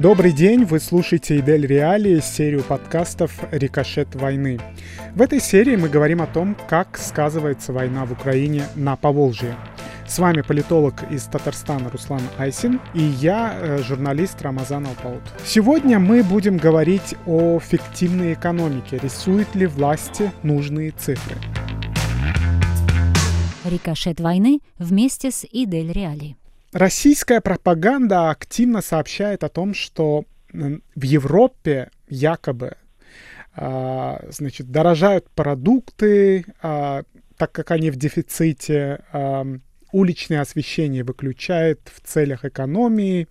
Добрый день, вы слушаете Идель Реалии, серию подкастов «Рикошет войны». В этой серии мы говорим о том, как сказывается война в Украине на Поволжье. С вами политолог из Татарстана Руслан Айсин и я, э, журналист Рамазан Алпаут. Сегодня мы будем говорить о фиктивной экономике. Рисуют ли власти нужные цифры? Рикошет войны вместе с Идель Реали. Российская пропаганда активно сообщает о том, что в Европе якобы а, значит, дорожают продукты, а, так как они в дефиците, а, уличное освещение выключает в целях экономии,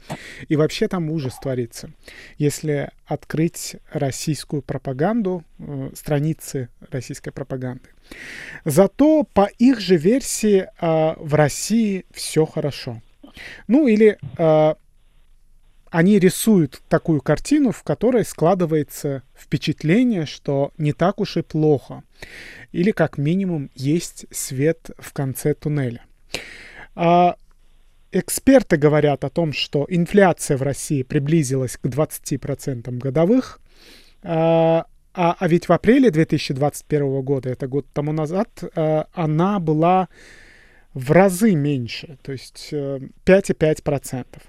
и вообще там ужас творится. Если открыть российскую пропаганду, э, страницы российской пропаганды. Зато по их же версии в России все хорошо. Ну или э, они рисуют такую картину, в которой складывается впечатление, что не так уж и плохо. Или как минимум есть свет в конце туннеля. А, эксперты говорят о том, что инфляция в России приблизилась к 20% годовых. А, а, а ведь в апреле 2021 года, это год тому назад, а, она была в разы меньше, то есть 5,5%. Э,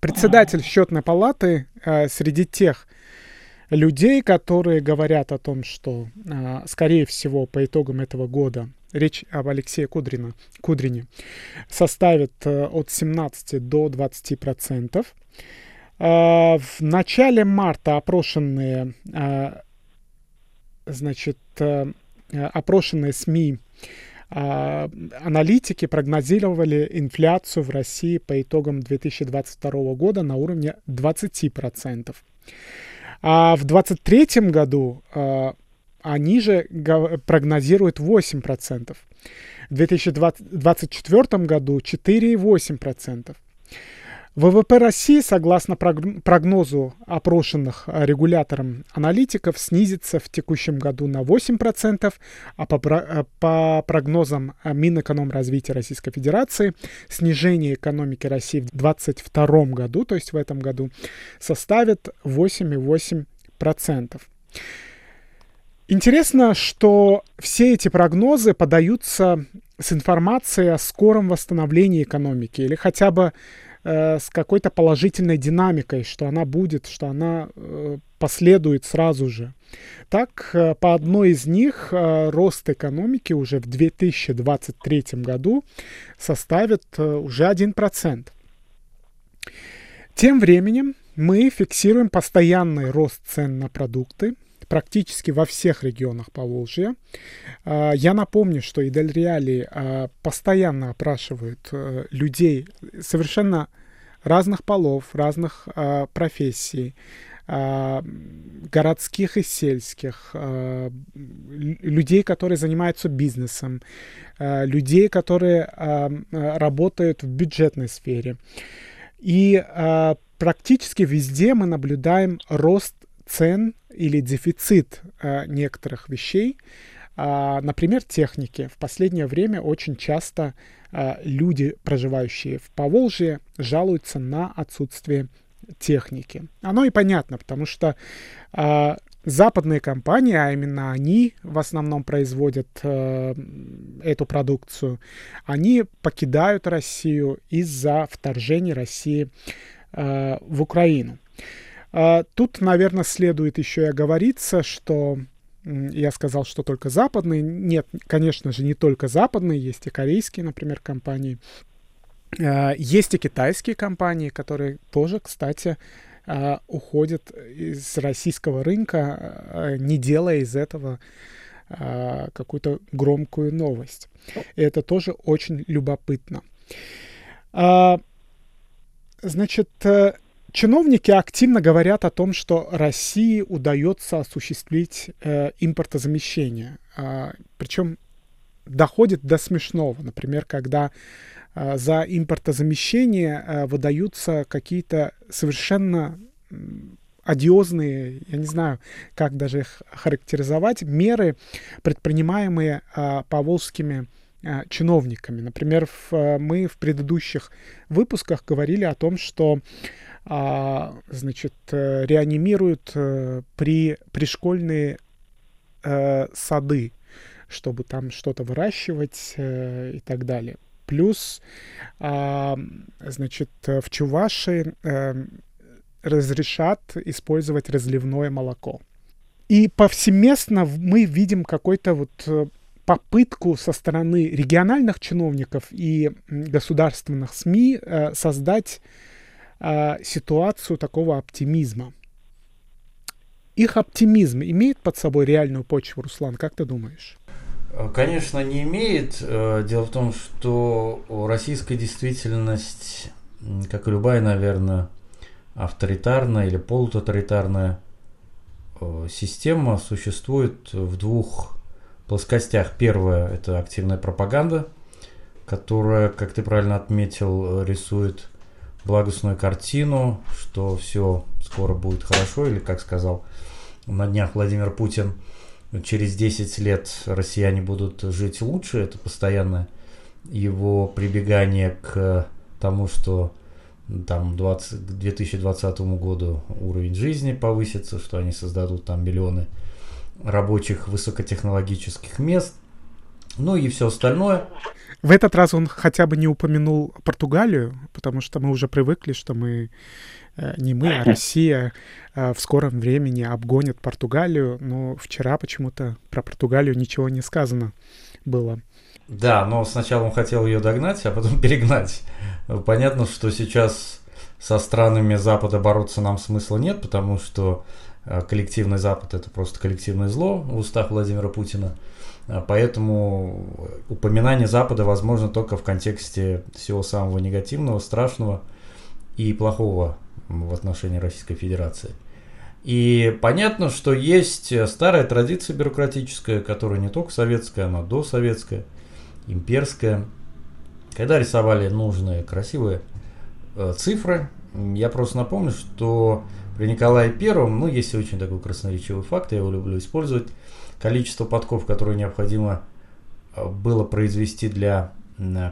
Председатель счетной палаты э, среди тех людей, которые говорят о том, что, э, скорее всего, по итогам этого года речь об Алексее Кудрина, Кудрине составит от 17 до 20 процентов. В начале марта опрошенные, значит, опрошенные СМИ аналитики прогнозировали инфляцию в России по итогам 2022 года на уровне 20%. А в 2023 году а, они же прогнозируют 8%. В 2024 году 4,8%. ВВП России, согласно прогнозу опрошенных э, регулятором аналитиков, снизится в текущем году на 8%, а по, э, прогнозам э, Минэкономразвития Российской Федерации снижение экономики России в 2022 году, то есть в этом году, составит 8,8%. Интересно, что все эти прогнозы подаются с информацией о скором восстановлении экономики или хотя бы э, с какой-то положительной динамикой, что она будет, что она э, последует сразу же. Так, э, по одной из них рост экономики уже в 2023 году составит уже 1%. Тем временем мы фиксируем постоянный рост цен на продукты, практически во всех регионах Поволжья. А, я напомню, что Идель Реали а, постоянно опрашивает э, людей совершенно разных полов, разных а, профессий, городских и сельских, людей, которые занимаются бизнесом, людей, которые работают в бюджетной сфере. И практически везде мы наблюдаем рост цен или дефицит э, некоторых вещей, э, например, техники. В последнее время очень часто э, люди, проживающие в Поволжье, жалуются на отсутствие техники. Оно и понятно, потому что э, западные компании, а именно они в основном производят эту продукцию, они покидают Россию из-за вторжения России в Украину. А, тут, наверное, следует еще и оговориться, что я сказал, что только западные. Нет, конечно же, не только западные, есть и корейские, например, компании. А, есть и китайские компании, которые тоже, кстати, а, уходят из российского рынка, не делая из этого какую-то громкую новость. И это тоже очень любопытно. Значит, э, Чиновники активно говорят о том, что России удается осуществить э, импортозамещение. Э, причем доходит до смешного. Например, когда э, за импортозамещение э, выдаются какие-то совершенно одиозные, я не знаю, как даже их характеризовать, меры, предпринимаемые э, поволжскими э, чиновниками. Например, в, мы в предыдущих выпусках говорили о том, что а, значит, реанимируют при пришкольные сады, чтобы там что-то выращивать и так далее. Плюс, а, значит, в Чувашии разрешат использовать разливное молоко. И повсеместно мы видим какой-то вот э, попытку со стороны региональных чиновников и государственных СМИ э, создать э, ситуацию такого оптимизма. Их оптимизм имеет под собой реальную почву, Руслан, как ты думаешь? Конечно, не имеет. Дело в том, что российская действительность, как и любая, наверное, авторитарная или полутоталитарная э, система существует в двух плоскостях. Первая – это активная пропаганда, которая, как ты правильно отметил, рисует благостную картину, что все скоро будет хорошо, или, как сказал на днях Владимир Путин, через 10 лет россияне будут жить лучше. Это постоянное его прибегание к тому, что там 20, к 2020 году уровень жизни повысится, что они создадут там миллионы рабочих высокотехнологических мест, ну и все остальное. В этот раз он хотя бы не упомянул Португалию, потому что мы уже привыкли, что мы э, не мы, а Россия э, в скором времени обгонит Португалию, но вчера почему-то про Португалию ничего не сказано было. Да, но сначала он хотел ее догнать, а потом перегнать. Понятно, что сейчас со странами Запада бороться нам смысла нет, потому что коллективный Запад это просто коллективное зло в устах Владимира Путина. А поэтому упоминание Запада возможно только в контексте всего самого негативного, страшного и плохого в отношении Российской Федерации. И понятно, что есть старая традиция бюрократическая, которая не только советская, она досоветская – имперская. Когда рисовали нужные красивые э, цифры, я просто напомню, что при Николае Первом, ну, есть очень такой красноречивый факт, я его люблю использовать, количество подков, которые необходимо э, было произвести для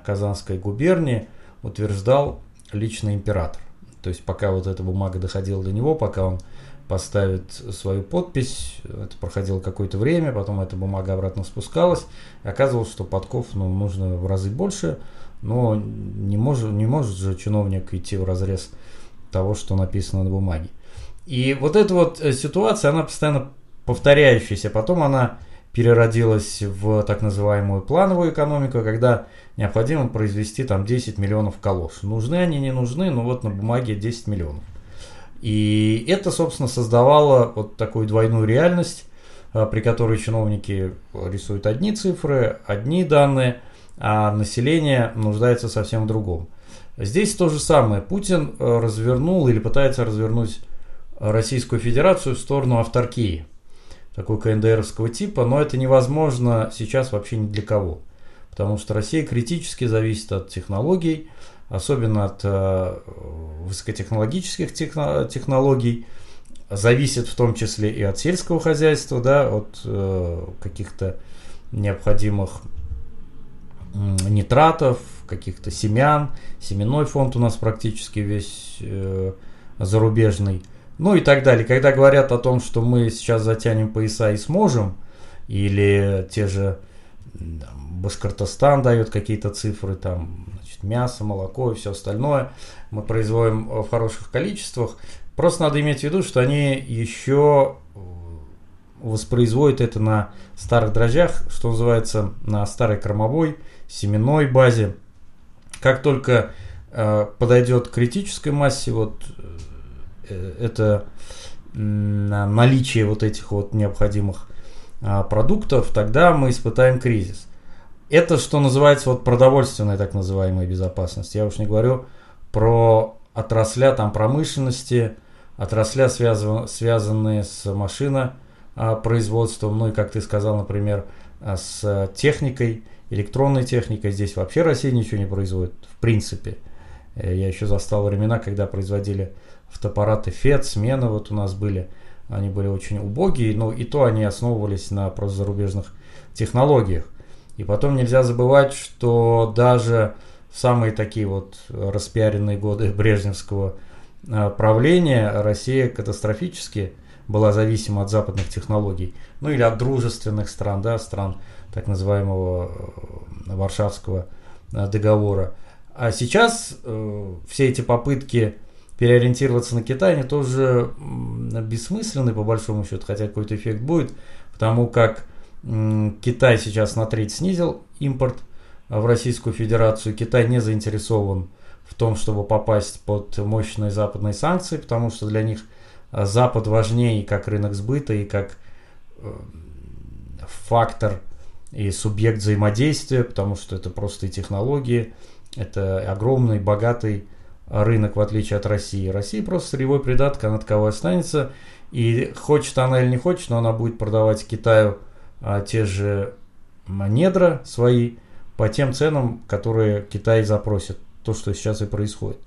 Казанской губернии, утверждал лично император. То есть пока вот эта бумага доходила до него, пока он поставит свою подпись. Это проходило какое-то время, потом эта бумага обратно спускалась. И оказывалось, что подков ну, нужно в разы больше, но не может, не может же чиновник идти в разрез того, что написано на бумаге. И вот эта вот э, ситуация, она постоянно повторяющаяся. Потом она переродилась в так называемую плановую экономику, когда необходимо произвести там 10 миллионов калош. Нужны они, не нужны, но вот на бумаге 10 миллионов. И это, собственно, создавало вот такую двойную реальность, а, при которой чиновники рисуют одни цифры, одни данные, а население нуждается совсем в другом. Здесь то же самое. Путин э, развернул или пытается развернуть Российскую Федерацию в сторону авторкии, такой КНДРовского типа, но это невозможно сейчас вообще ни для кого, потому что Россия критически зависит от технологий, особенно от э, высокотехнологических техно- технологий, зависит в том числе и от сельского хозяйства, да, от э, каких-то необходимых нитратов, каких-то семян. Семенной фонд у нас практически весь э, зарубежный. Ну и так далее. Когда говорят о том, что мы сейчас затянем пояса и сможем, или те же Башкортостан дает какие-то цифры, там мясо, молоко и все остальное мы производим в хороших количествах. Просто надо иметь в виду, что они еще э, воспроизводят это на старых дрожжах, что называется, на старой кормовой, семенной базе. Как только э, подойдет к критической массе, вот э, это э, наличие вот этих вот необходимых э, продуктов, тогда мы испытаем кризис. Это, что называется, вот продовольственная так называемая безопасность. Я уж не говорю про отрасля там промышленности, отрасля, связан, связанные с машинопроизводством, ну и, как ты сказал, например, а, с техникой, электронной техникой. Здесь вообще Россия ничего не производит, в принципе. Э, я еще застал времена, когда производили фотоаппараты FED, смены вот у нас были. Они были очень убогие, но и то они основывались на просто зарубежных технологиях. И потом нельзя забывать, что даже в самые такие вот распиаренные годы брежневского э, правления Россия катастрофически была зависима от западных технологий, ну или от дружественных стран, да, стран так называемого э, Варшавского э, договора. А сейчас э, все эти попытки переориентироваться на Китай, они тоже бессмысленны по большому счету, хотя какой-то эффект будет, потому как э, Китай сейчас на треть снизил импорт в Российскую Федерацию. Китай не заинтересован в том, чтобы попасть под мощные западные санкции, потому что для них Запад важнее как рынок сбыта, и как э, фактор и субъект взаимодействия, потому что это просто и технологии, это огромный, богатый рынок, в отличие от России. Россия просто сырьевой придаток, она таковой останется. И хочет она или не хочет, но она будет продавать Китаю а, те же недра свои по тем ценам, которые Китай запросит. То, что сейчас и происходит.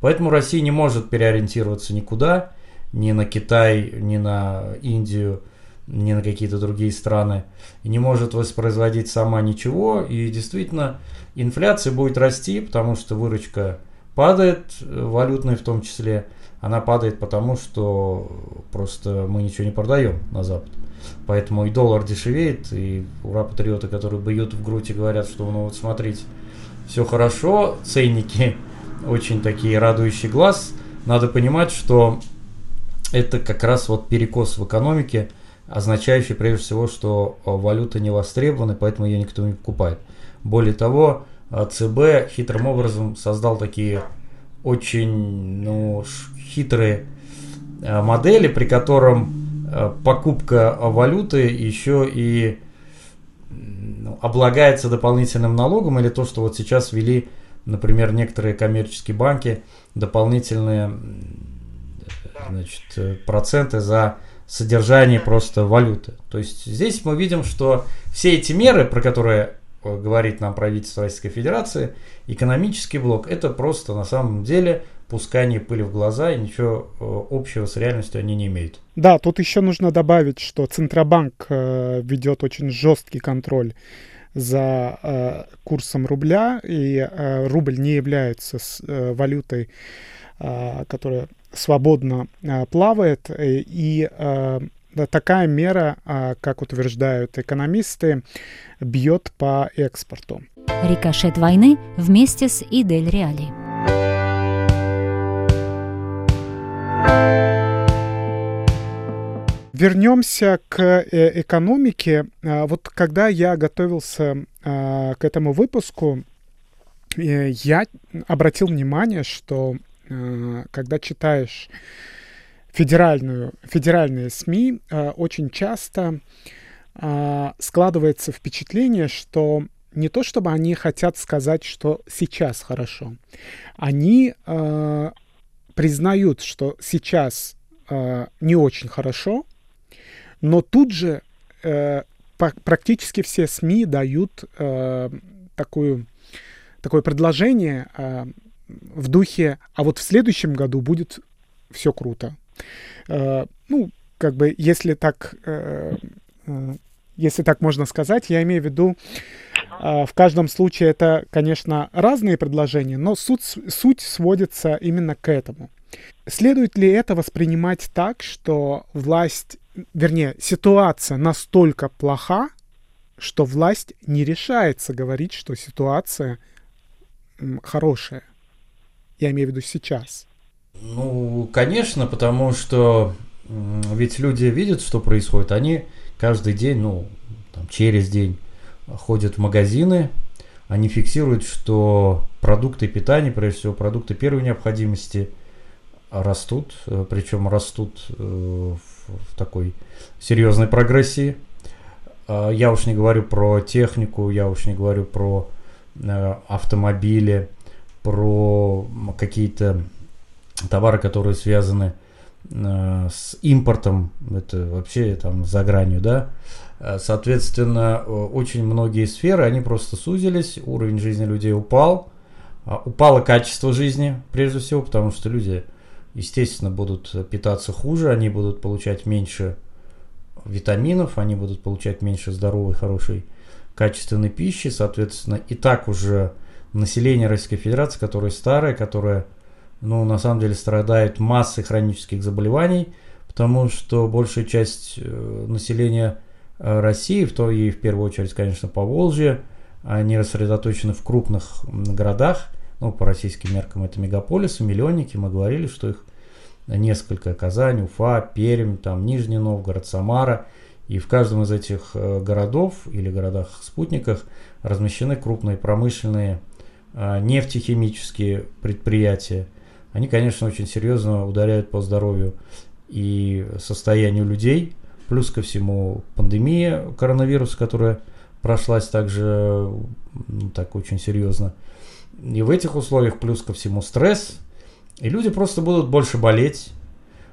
Поэтому Россия не может переориентироваться никуда, ни на Китай, ни на Индию, ни на какие-то другие страны. И не может воспроизводить сама ничего. И действительно, инфляция будет расти, потому что выручка падает, э, валютная в том числе. Она падает потому, что просто мы ничего не продаем на Запад. Поэтому и доллар дешевеет, и ура патриоты, которые бьют в грудь и говорят, что ну вот смотрите, все хорошо, ценники очень такие радующие глаз. Надо понимать, что это как раз вот перекос в экономике, означающий прежде всего, что э, валюта не востребована, поэтому ее никто не покупает. Более того, ЦБ хитрым образом создал такие очень ну, хитрые э, модели, при котором покупка валюты еще и ну, облагается дополнительным налогом, или то, что вот сейчас ввели, например, некоторые коммерческие банки, дополнительные значит, проценты за содержание просто валюты. То есть здесь мы видим, что все эти меры, про которые э, говорит нам правительство Российской Федерации, экономический блок, это просто на самом деле пускание пыли в глаза, и ничего э, общего с реальностью они не имеют. Да, тут еще нужно добавить, что Центробанк э, ведет очень жесткий контроль за э, курсом рубля, и э, рубль не является с, э, валютой, э, которая свободно э, плавает, э, и э, такая мера, как утверждают экономисты, бьет по экспорту. Рикошет войны вместе с Идель Реали. Вернемся к экономике. Вот когда я готовился к этому выпуску, я обратил внимание, что Э, когда читаешь федеральную, федеральные СМИ, э, очень часто э, складывается впечатление, что не то чтобы они хотят сказать, что сейчас хорошо, они признают, что сейчас не очень хорошо, но тут же практически все СМИ дают такую, такое предложение в духе, а вот в следующем году будет все круто. Э, ну, как бы, если так, э, э, если так можно сказать, я имею в виду, в каждом случае это, конечно, разные предложения, но суть, суть сводится именно к этому. Следует ли это воспринимать так, что власть, вернее, ситуация настолько плоха, что власть не решается говорить, что ситуация хорошая? Я имею в виду сейчас. Ну, конечно, потому что ведь люди видят, что происходит. Они каждый день, ну, там, через день ходят в магазины, они фиксируют, что продукты питания, прежде всего продукты первой необходимости, растут, э, причем растут э, в такой серьезной прогрессии. А, я уж не говорю про технику, я уж не говорю про э, автомобили, про какие-то товары, которые связаны э, с импортом, это вообще там за гранью, да. Э, соответственно, очень многие сферы, они просто сузились, уровень жизни людей упал, а, упало качество жизни, прежде всего, потому что люди, естественно, будут питаться хуже, они будут получать меньше витаминов, они будут получать меньше здоровой, хорошей качественной пищи, соответственно, и так уже население Российской Федерации, которое старое, которое, ну, на самом деле страдает массой хронических заболеваний, потому что большая часть э, населения э, России, в то и в первую очередь, конечно, по Волжье, они рассредоточены в крупных городах, ну, по российским меркам это мегаполисы, миллионники, мы говорили, что их несколько, Казань, Уфа, Пермь, там Нижний Новгород, Самара, и в каждом из этих э, городов или городах-спутниках размещены крупные промышленные нефтехимические предприятия. Они, конечно, очень серьезно ударяют по здоровью и состоянию людей. Плюс ко всему пандемия коронавируса, которая прошлась также ну, так очень серьезно. И в этих условиях плюс ко всему стресс. И люди просто будут больше болеть.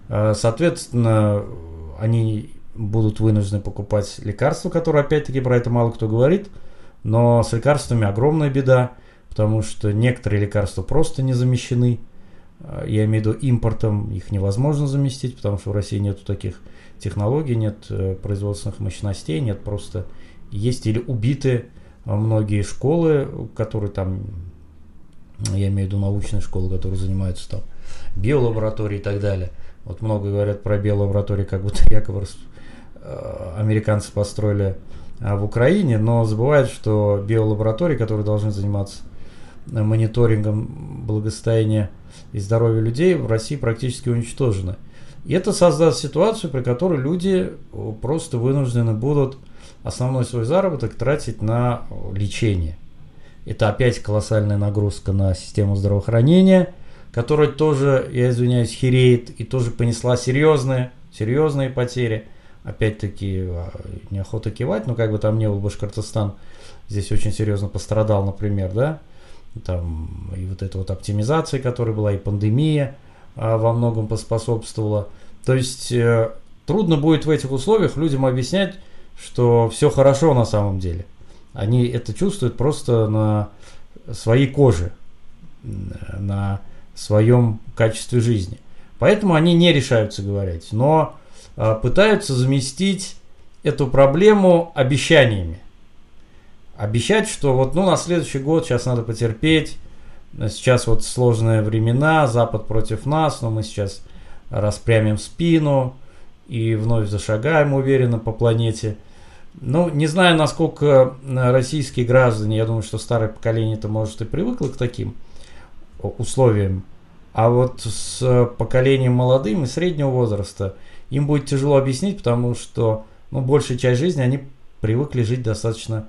А, соответственно, они будут вынуждены покупать лекарства, которые, опять-таки, про это мало кто говорит. Но с лекарствами огромная беда, потому что некоторые лекарства просто не замещены. А, я имею в виду импортом, их невозможно заместить, потому что в России нет таких технологий, нет э, производственных мощностей, нет просто... Есть или убиты многие школы, которые там, я имею в виду научные школы, которые занимаются там биолабораторией и так далее. Вот много говорят про биолаборатории, как будто якобы Э, американцы построили э, в Украине, но забывают, что биолаборатории, которые должны заниматься э, мониторингом благосостояния и здоровья людей, в России практически уничтожены. И это создаст ситуацию, при которой люди просто вынуждены будут основной свой заработок тратить на лечение. Это опять колоссальная нагрузка на систему здравоохранения, которая тоже, я извиняюсь, хереет и тоже понесла серьезные, серьезные потери – опять-таки, а, неохота кивать, но как бы там не был Башкортостан, здесь очень серьезно пострадал, например, да, там и вот эта вот оптимизация, которая была, и пандемия а, во многом поспособствовала. То есть э, трудно будет в этих условиях людям объяснять, что все хорошо на самом деле. Они это чувствуют просто на своей коже, на своем качестве жизни. Поэтому они не решаются говорить. Но а, пытаются заместить эту проблему обещаниями. Обещать, что вот ну, на следующий год сейчас надо потерпеть, сейчас вот сложные времена, Запад против нас, но мы сейчас распрямим спину и вновь зашагаем уверенно по планете. Ну, не знаю, насколько российские граждане, я думаю, что старое поколение это может и привыкло к таким условиям, а вот с поколением молодым и среднего возраста – им будет тяжело объяснить, потому что ну, большая часть жизни они привыкли жить достаточно,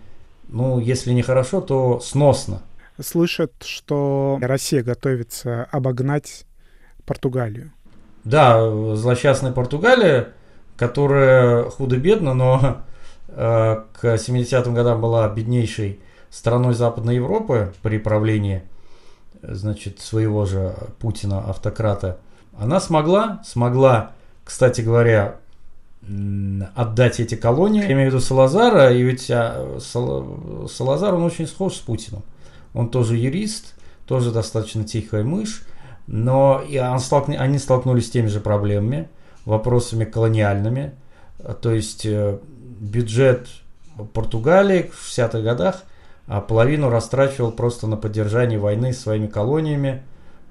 ну, если не хорошо, то сносно. Слышат, что Россия готовится обогнать Португалию. Да, злосчастная Португалия, которая худо-бедно, но э, к 70-м годам была беднейшей страной Западной Европы при правлении значит, своего же Путина, автократа, она смогла, смогла кстати говоря, отдать эти колонии. Я имею в виду Салазара, и ведь а, Салазар, он очень схож с Путиным. Он тоже юрист, тоже достаточно тихая мышь, но и он столкн... они столкнулись с теми же проблемами, вопросами колониальными. То есть э, бюджет Португалии в 60-х годах а половину растрачивал просто на поддержание войны с своими колониями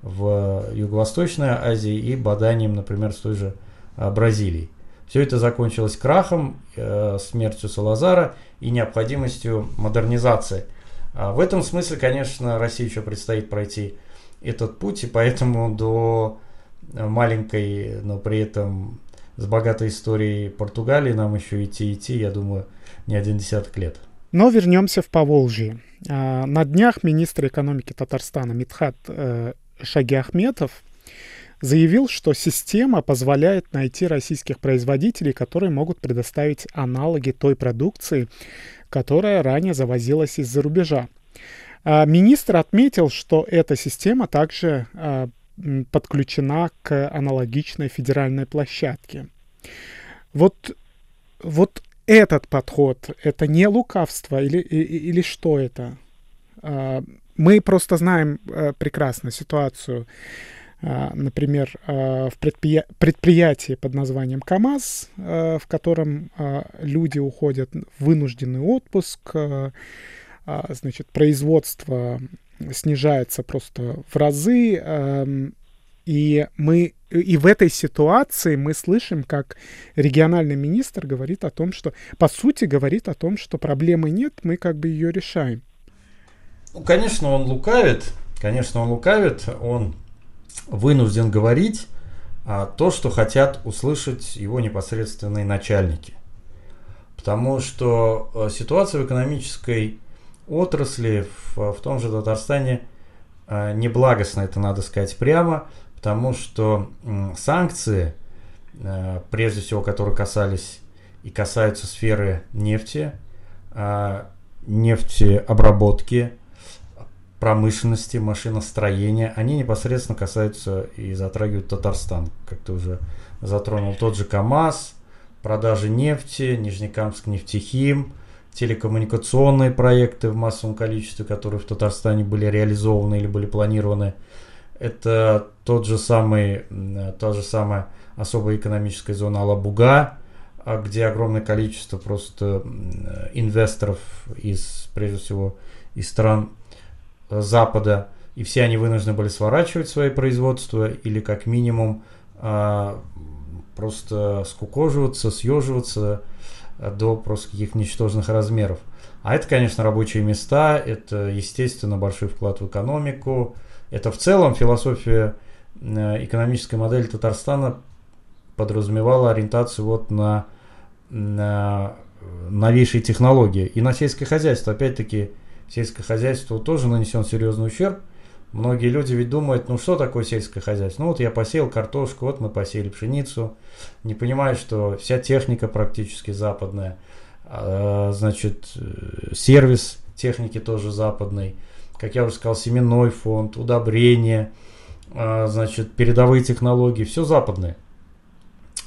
в Юго-Восточной Азии и боданием, например, с той же Э, Бразилии. Все это закончилось крахом, э, смертью Салазара и необходимостью модернизации. А в этом смысле, конечно, России еще предстоит пройти этот путь, и поэтому до маленькой, но при этом с богатой историей Португалии нам еще идти идти, я думаю, не один десяток лет. Но вернемся в Поволжье. А, на днях министр экономики Татарстана Митхат э, Шагиахметов заявил, что система позволяет найти российских производителей, которые могут предоставить аналоги той продукции, которая ранее завозилась из-за рубежа. А, министр отметил, что эта система также а, подключена к аналогичной федеральной площадке. Вот, вот этот подход, это не лукавство или, или, или что это? А, мы просто знаем прекрасно ситуацию например, в предприятии под названием КАМАЗ, в котором люди уходят в вынужденный отпуск, значит, производство снижается просто в разы, и мы и в этой ситуации мы слышим, как региональный министр говорит о том, что, по сути, говорит о том, что проблемы нет, мы как бы ее решаем. Ну, конечно, он лукавит, конечно, он лукавит, он вынужден говорить а, то, что хотят услышать его непосредственные начальники. Потому что э, ситуация в экономической отрасли в, в том же Татарстане а, неблагостна, это надо сказать прямо – тому, что санкции, э, прежде всего, которые касались и касаются сферы нефти, а, нефтеобработки, промышленности, машиностроения, они непосредственно касаются и затрагивают Татарстан, как ты уже затронул. Тот же КАМАЗ, продажи нефти, Нижнекамск нефтехим, телекоммуникационные проекты в массовом количестве, которые в Татарстане были реализованы или были планированы – это тот же самый, та же самая особая экономическая зона Алабуга, а где огромное количество просто инвесторов из, прежде всего, из стран Запада, и все они вынуждены были сворачивать свои производства или как минимум а, просто скукоживаться, съеживаться э, до просто каких-то ничтожных размеров. А это, конечно, рабочие места, это, естественно, большой вклад в экономику, это в целом философия э, экономической модели Татарстана подразумевала ориентацию вот на, на новейшие технологии и на сельское хозяйство. Опять-таки, сельское хозяйство тоже нанесен серьезный ущерб. Многие люди ведь думают, ну что такое сельское хозяйство? Ну вот я посеял картошку, вот мы посеяли пшеницу. Не понимаю, что вся техника практически западная. А, значит, э, сервис техники тоже западный как я уже сказал, семенной фонд, удобрения, а, значит, передовые технологии, все западное.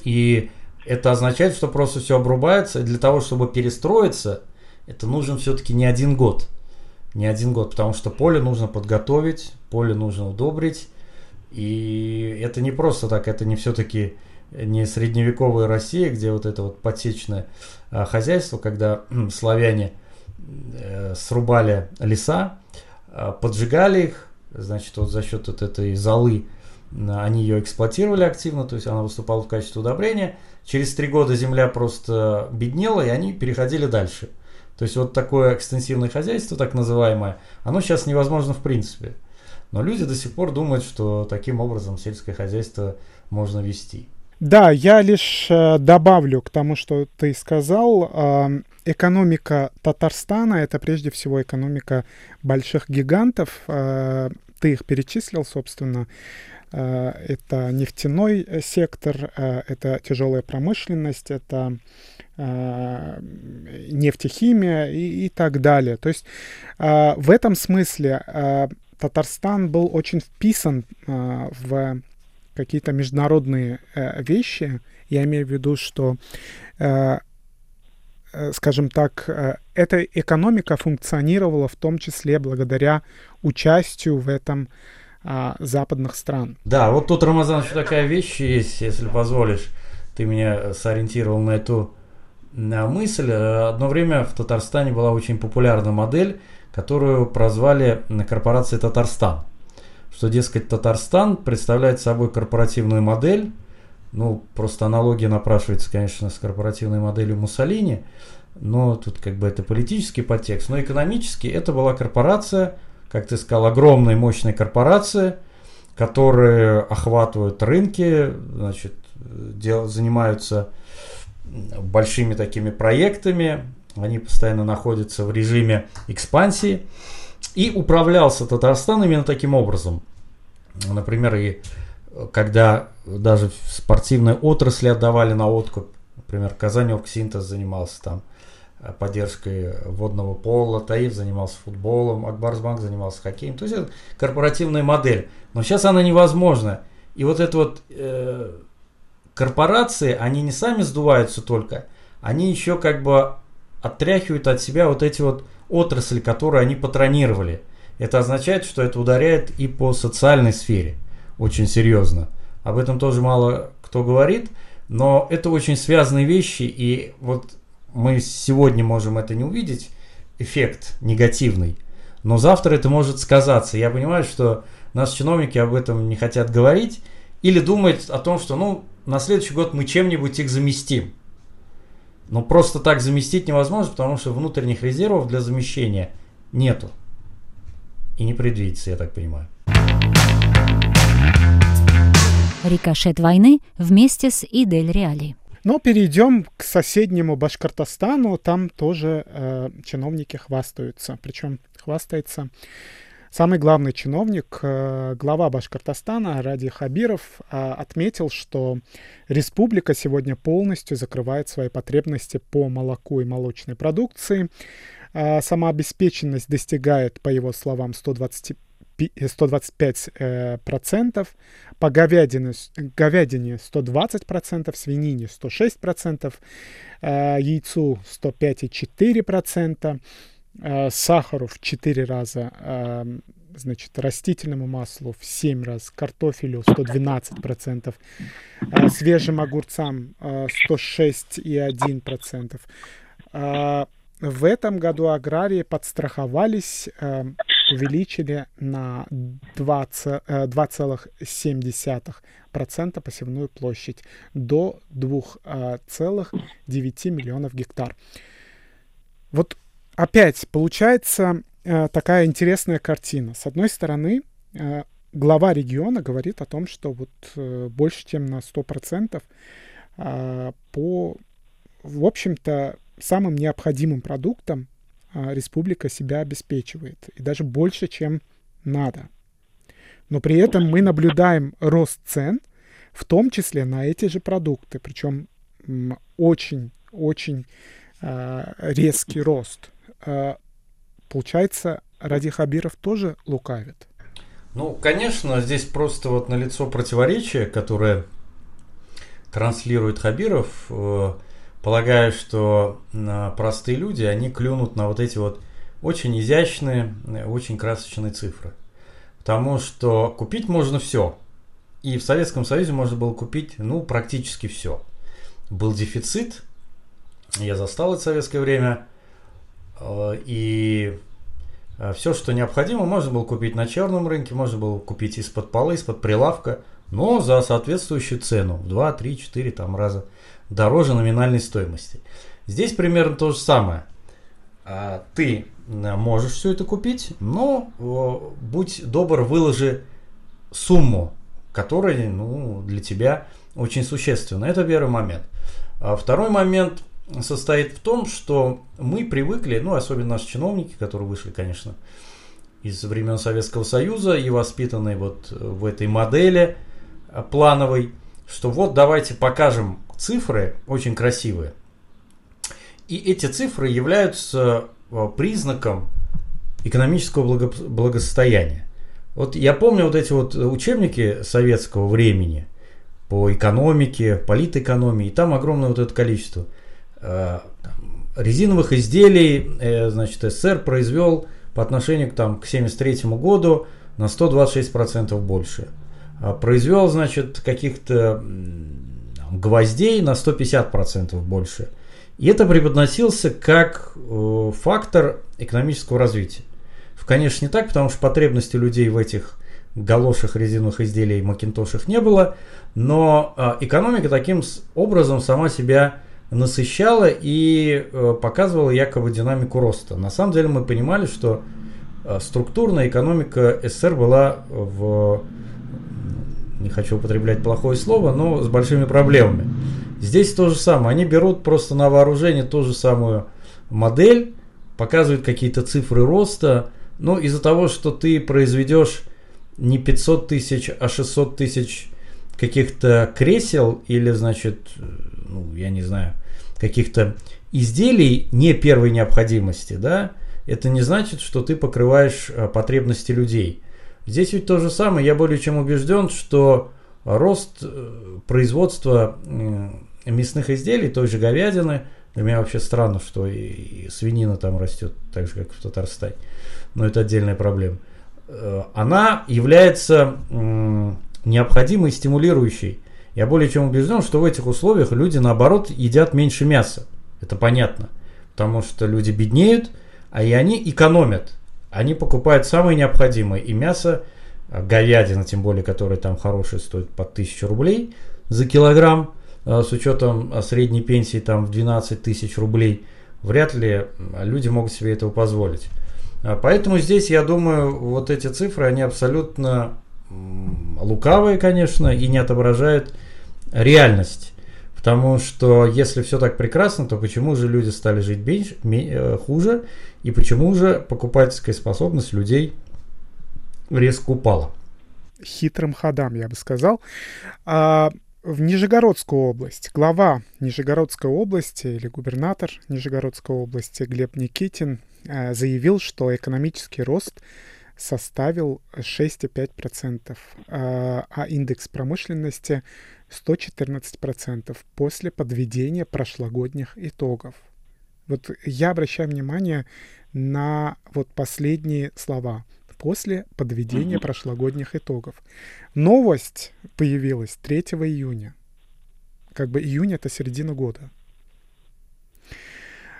И это означает, что просто все обрубается. И для того, чтобы перестроиться, это нужен все-таки не один год. Не один год, потому что поле нужно подготовить, поле нужно удобрить. И это не просто так, это не все-таки не средневековая Россия, где вот это вот подсечное а, хозяйство, когда славяне э, срубали леса, а, поджигали их, значит, вот за счет вот этой золы они ее эксплуатировали активно, то есть она выступала в качестве удобрения. Через три года земля просто беднела, и они переходили дальше. То есть вот такое экстенсивное хозяйство, так называемое, оно сейчас невозможно в принципе. Но люди до сих пор думают, что таким образом сельское хозяйство можно вести. Да, я лишь э, добавлю к тому, что ты сказал. Э, экономика Татарстана это прежде всего экономика больших гигантов. Э, ты их перечислил, собственно. Э, это нефтяной сектор, это тяжелая промышленность, это нефтехимия и, и так далее. То есть э, в этом смысле э, Татарстан был очень вписан э, в какие-то международные э, вещи. Я имею в виду, что, э, э, скажем так, э, эта экономика функционировала в том числе благодаря участию в этом э, западных стран. Да, вот тут, Рамазан, еще такая вещь есть, если позволишь. Ты меня сориентировал на эту мысль. Одно время в Татарстане была очень популярна модель, которую прозвали корпорацией Татарстан что, дескать, Татарстан представляет собой корпоративную модель, ну, просто аналогия напрашивается, конечно, с корпоративной моделью Муссолини, но тут как бы это политический подтекст, но экономически это была корпорация, как ты сказал, огромная мощная корпорация, которые охватывают рынки, значит, дел, занимаются большими такими проектами, они постоянно находятся в режиме экспансии. И управлялся Татарстан именно таким образом. Например, и когда даже в спортивной отрасли отдавали на откуп, например, Казань Оргсинтез занимался там э, поддержкой водного пола, Таиф занимался футболом, Акбарсбанк занимался хоккеем. То есть это корпоративная модель. Но сейчас она невозможна. И вот это вот э, корпорации, они не сами сдуваются только, они еще как бы отряхивают от себя вот эти вот отрасль, которую они патронировали. Это означает, что это ударяет и по социальной сфере. очень серьезно. Об этом тоже мало кто говорит, но это очень связанные вещи, и вот мы сегодня можем это не увидеть, эффект негативный, но завтра это может сказаться. Я понимаю, что наши чиновники об этом не хотят говорить или думают о том, что ну, на следующий год мы чем-нибудь их заместим. Но просто так заместить невозможно, потому что внутренних резервов для замещения нету. И не предвидится, я так понимаю. Рикошет войны вместе с Идель Реали. Но перейдем к соседнему Башкортостану. Там тоже э, чиновники хвастаются. Причем хвастается самый главный чиновник, э, глава Башкортостана Ради Хабиров, э, отметил, что республика сегодня полностью закрывает свои потребности по молоку и молочной продукции. Э, самообеспеченность достигает, по его словам, 120 125 э, процентов, по говядине, говядине 120 процентов, свинине 106 процентов, яйцу 105,4 процента, сахару в 4 раза, э, значит, растительному маслу в 7 раз, картофелю 112 процентов, э, свежим огурцам э, 106,1 процентов. Э, в этом году аграрии подстраховались, э, увеличили на 2,7% посевную площадь до 2,9 миллионов гектар. Вот опять получается э, такая интересная картина. С одной стороны, э, глава региона говорит о том, что вот больше, чем на 100% по, в общем-то, самым необходимым продуктом а, республика себя обеспечивает. И даже больше, чем надо. Но при этом мы наблюдаем рост цен, в том числе на эти же продукты. Причем очень-очень э, резкий рост. Э, получается, Ради Хабиров тоже лукавит. Ну, конечно, здесь просто вот налицо противоречие, которое транслирует Хабиров. Э, полагаю, что простые люди, они клюнут на вот эти вот очень изящные, очень красочные цифры. Потому что купить можно все. И в Советском Союзе можно было купить, ну, практически все. Был дефицит, я застал это советское время, э, и э, все, что необходимо, можно было купить на черном рынке, можно было купить из-под полы, из-под прилавка, но за соответствующую цену, в 2, 3, 4 там раза дороже номинальной стоимости. Здесь примерно то же самое. А, ты э, можешь все это купить, но будь добр, выложи сумму, которая ну, для тебя очень существенна. Это первый момент. А второй момент состоит в том, что мы привыкли, ну, особенно наши чиновники, которые вышли, конечно, из времен Советского Союза и воспитанные вот в этой модели э, плановой, что вот давайте покажем цифры очень красивые. И эти цифры являются э, признаком экономического благосостояния. Вот я помню вот эти вот учебники советского времени по экономике, политэкономии, и там огромное вот это количество. Э, резиновых изделий, э, значит, СССР произвел по отношению к, там, к 1973 году на 126% больше. А произвел, значит, каких-то гвоздей на 150% больше. И это преподносился как э, фактор экономического развития. Конечно, не так, потому что потребности людей в этих галошах, резиновых изделий, макинтошах не было, но э, экономика таким образом сама себя насыщала и э, показывала якобы динамику роста. На самом деле мы понимали, что структурная экономика СССР была в не хочу употреблять плохое слово, но с большими проблемами. Здесь то же самое. Они берут просто на вооружение ту же самую модель, показывают какие-то цифры роста, но из-за того, что ты произведешь не 500 тысяч, а 600 тысяч каких-то кресел или, значит, ну, я не знаю, каких-то изделий не первой необходимости, да, это не значит, что ты покрываешь а, потребности людей. Здесь ведь то же самое. Я более чем убежден, что рост э, производства мясных изделий, той же говядины, для меня вообще странно, что и свинина там растет так же, как в Татарстане. Но это отдельная проблема. Э, она является необходимый, стимулирующий. Я более чем убежден, что в этих условиях люди, наоборот, едят меньше мяса. Это понятно. Потому что люди беднеют, а и они экономят. Они покупают самое необходимое. И мясо, а, говядина, тем более, которая там хорошая, стоит по 1000 рублей за килограмм, а, с учетом а, средней пенсии там в 12 тысяч рублей, вряд ли люди могут себе этого позволить. Поэтому здесь, я думаю, вот эти цифры, они абсолютно лукавые, конечно, и не отображают реальность. Потому что если все так прекрасно, то почему же люди стали жить меньше, э, хуже, и почему же покупательская способность людей резко упала? Хитрым ходам, я бы сказал. А, в Нижегородскую область глава Нижегородской области или губернатор Нижегородской области Глеб Никитин а, заявил, что экономический рост составил 6,5%, а, а индекс промышленности 114% после подведения прошлогодних итогов. Вот я обращаю внимание на вот последние слова после подведения прошлогодних итогов. Новость появилась 3 июня. Как бы июнь это середина года.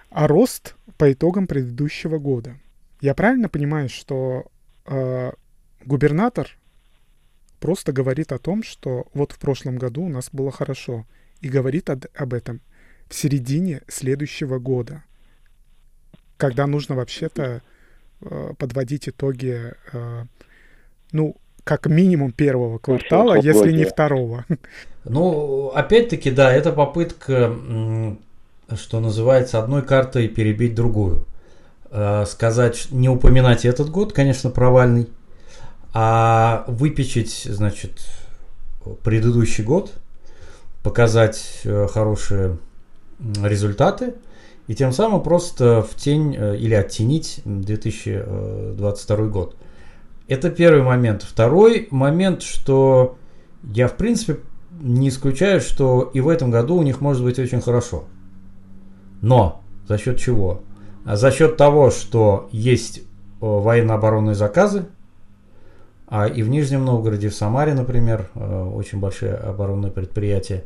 А рост по итогам предыдущего года. Я правильно понимаю, что э, губернатор просто говорит о том, что вот в прошлом году у нас было хорошо, и говорит об этом в середине следующего года, когда нужно вообще-то э, подводить итоги, э, ну, как минимум первого квартала, ну, если не второго. Ну, опять-таки, да, это попытка, что называется, одной картой перебить другую. Э, сказать, не упоминать этот год, конечно, провальный, а выпечить, значит, предыдущий год, показать э, хорошие результаты и тем самым просто в тень э, или оттенить 2022 год. Это первый момент. Второй момент, что я в принципе не исключаю, что и в этом году у них может быть очень хорошо. Но за счет чего? А за счет того, что есть э, военно-оборонные заказы, а и в Нижнем Новгороде, в Самаре, например, э, очень большие оборонные предприятия.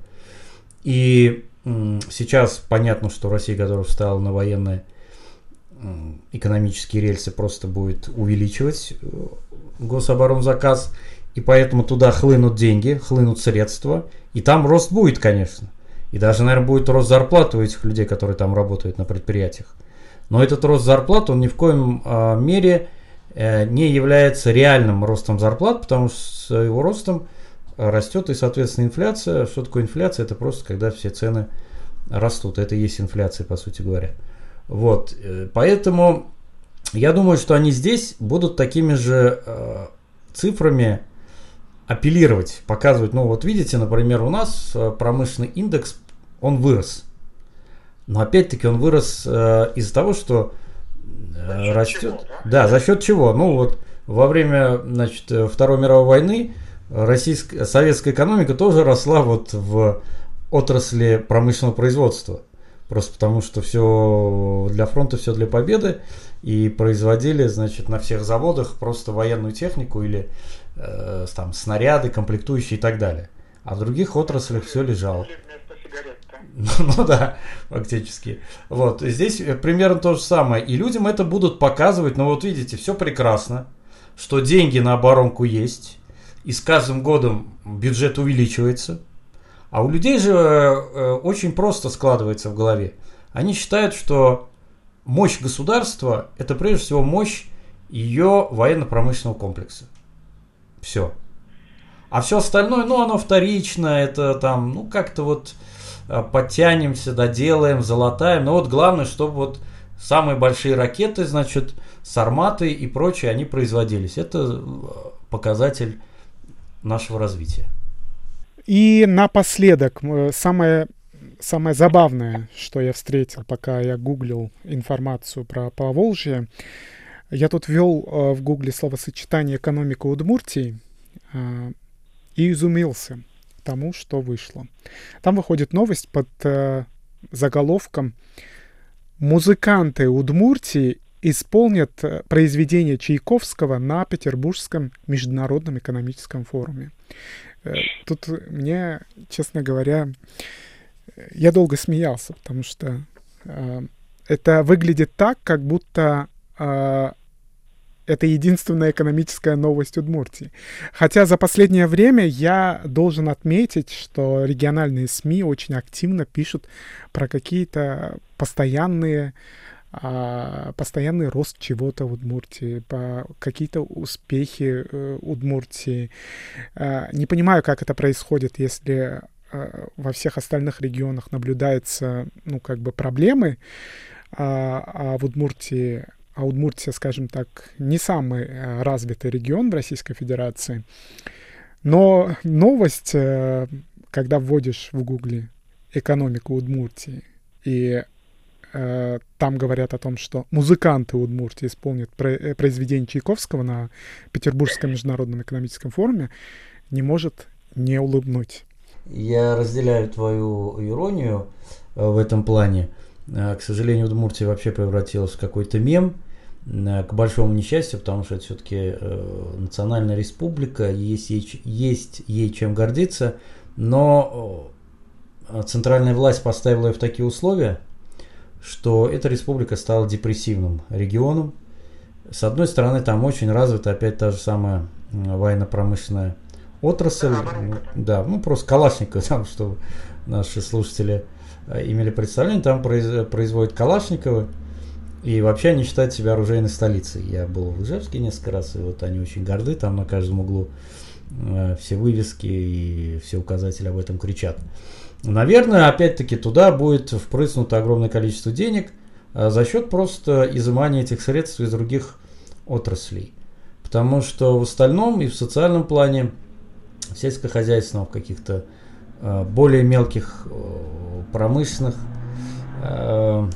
И сейчас понятно, что Россия, которая встала на военные экономические рельсы, просто будет увеличивать э, гособоронзаказ. И поэтому туда хлынут деньги, хлынут средства. И там рост будет, конечно. И даже, наверное, будет рост зарплат у этих людей, которые там работают на предприятиях. Но этот рост зарплат, он ни в коем а, мере Э, не является реальным ростом зарплат, потому что с его ростом растет и, соответственно, инфляция. Что такое инфляция? Это просто когда все цены растут. Это и есть инфляция, по сути говоря. Вот. Э, поэтому я думаю, что они здесь будут такими же э, цифрами апеллировать, показывать. Ну, вот видите, например, у нас э, промышленный индекс, он вырос. Но опять-таки он вырос э, из-за того, что Э, растет. Чего, да? да, за счет чего? Ну вот во время значит, э, Второй мировой войны российская, советская экономика тоже росла вот в отрасли промышленного производства. Просто потому что все для фронта, все для победы. И производили, значит, на всех заводах просто военную технику или э, там снаряды, комплектующие и так далее. А в других отраслях все лежало. Ну да, фактически. Вот, здесь э, примерно то же самое. И людям это будут показывать, но вот видите, все прекрасно, что деньги на оборонку есть, и с каждым годом бюджет увеличивается. А у людей же э, э, очень просто складывается в голове. Они считают, что мощь государства – это прежде всего мощь ее военно-промышленного комплекса. Все. А все остальное, ну, оно вторично, это там, ну, как-то вот подтянемся, доделаем, золотаем. Но вот главное, чтобы вот самые большие ракеты, значит, сарматы и прочее, они производились. Это э, показатель нашего развития. И напоследок, э, самое, самое забавное, что я встретил, пока я гуглил информацию про Поволжье, я тут ввел в гугле словосочетание «экономика Удмуртии» и изумился – тому, что вышло. Там выходит новость под э, заголовком «Музыканты Удмуртии исполнят э, произведение Чайковского на Петербургском международном экономическом форуме. Э, тут мне, честно говоря, я долго смеялся, потому что э, это выглядит так, как будто э, это единственная экономическая новость Удмуртии. Хотя за последнее время я должен отметить, что региональные СМИ очень активно пишут про какие-то постоянные а, постоянный рост чего-то в Удмуртии, какие-то успехи э, Удмуртии. А, не понимаю, как это происходит, если а, во всех остальных регионах наблюдаются, ну, как бы проблемы, а, а в Удмуртии а Удмуртия, скажем так, не самый э, развитый регион в Российской Федерации. Но новость, э, когда вводишь в Гугле экономику Удмуртии, и э, там говорят о том, что музыканты Удмуртии исполнят про- произведение Чайковского на Петербургском международном экономическом форуме, не может не улыбнуть. Я разделяю твою иронию в этом плане. К сожалению, Удмуртия вообще превратилась в какой-то мем, к большому несчастью, потому что это все-таки э, национальная республика, есть ей, есть ей чем гордиться, но центральная власть поставила ее в такие условия, что эта республика стала депрессивным регионом. С одной стороны, там очень развита опять та же самая военно-промышленная отрасль. Да, ну просто Калашников, там, чтобы наши слушатели имели представление, там производят Калашниковы. И вообще они считают себя оружейной столицей. Я был в Ижевске несколько раз, и вот они очень горды, там на каждом углу э, все вывески и все указатели об этом кричат. Наверное, опять-таки туда будет впрыснуто огромное количество денег э, за счет просто изымания этих средств из других отраслей. Потому что в остальном и в социальном плане, в сельскохозяйственном, в каких-то э, более мелких э, промышленных э,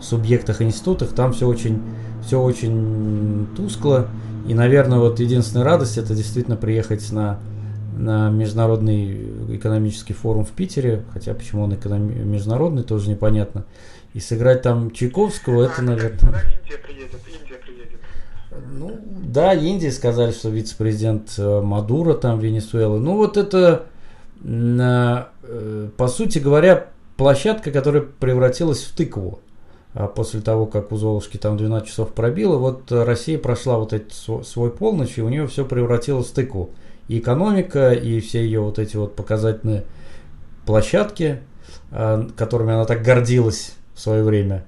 субъектах, институтах, там все очень, все очень тускло. И, наверное, вот единственная радость это действительно приехать на, на международный экономический форум в Питере, хотя почему он экономи- международный, тоже непонятно. И сыграть там Чайковского, это, наверное... Индия приедет, Индия приедет. Ну, да, Индия сказали, что вице-президент э, Мадуро там, Венесуэлы. Ну, вот это, э, по сути говоря, площадка, которая превратилась в тыкву. А после того, как у Золушки там 12 часов пробило, вот Россия прошла вот этот свой полночь, и у нее все превратилось в тыкву. И экономика, и все ее вот эти вот показательные площадки, а, которыми она так гордилась в свое время.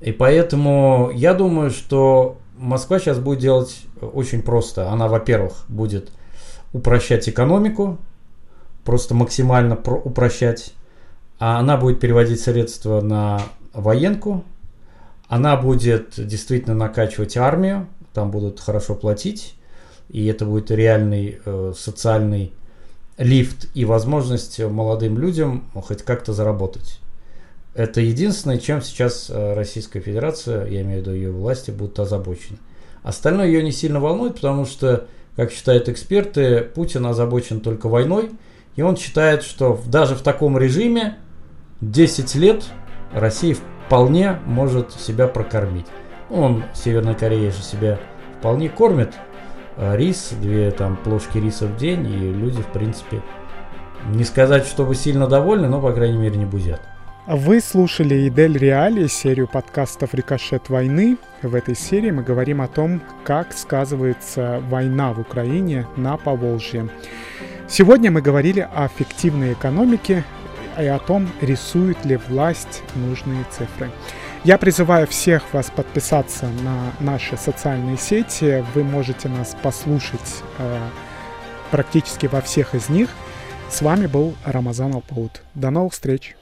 И поэтому я думаю, что Москва сейчас будет делать очень просто. Она, во-первых, будет упрощать экономику, просто максимально упрощать. А она будет переводить средства на военку, она будет действительно накачивать армию, там будут хорошо платить, и это будет реальный э, социальный лифт и возможность молодым людям хоть как-то заработать. Это единственное, чем сейчас э, Российская Федерация, я имею в виду ее власти, будут озабочены. Остальное ее не сильно волнует, потому что, как считают эксперты, Путин озабочен только войной, и он считает, что даже в таком режиме 10 лет Россия вполне может себя прокормить. Он, Северная Корея же себя вполне кормит. А рис, две там плошки риса в день, и люди, в принципе, не сказать, чтобы сильно довольны, но, по крайней мере, не бузят. Вы слушали Идель Реали, серию подкастов «Рикошет войны». В этой серии мы говорим о том, как сказывается война в Украине на Поволжье. Сегодня мы говорили о фиктивной экономике, и о том, рисует ли власть нужные цифры. Я призываю всех вас подписаться на наши социальные сети. Вы можете нас послушать э, практически во всех из них. С вами был Рамазан Алпаут. До новых встреч!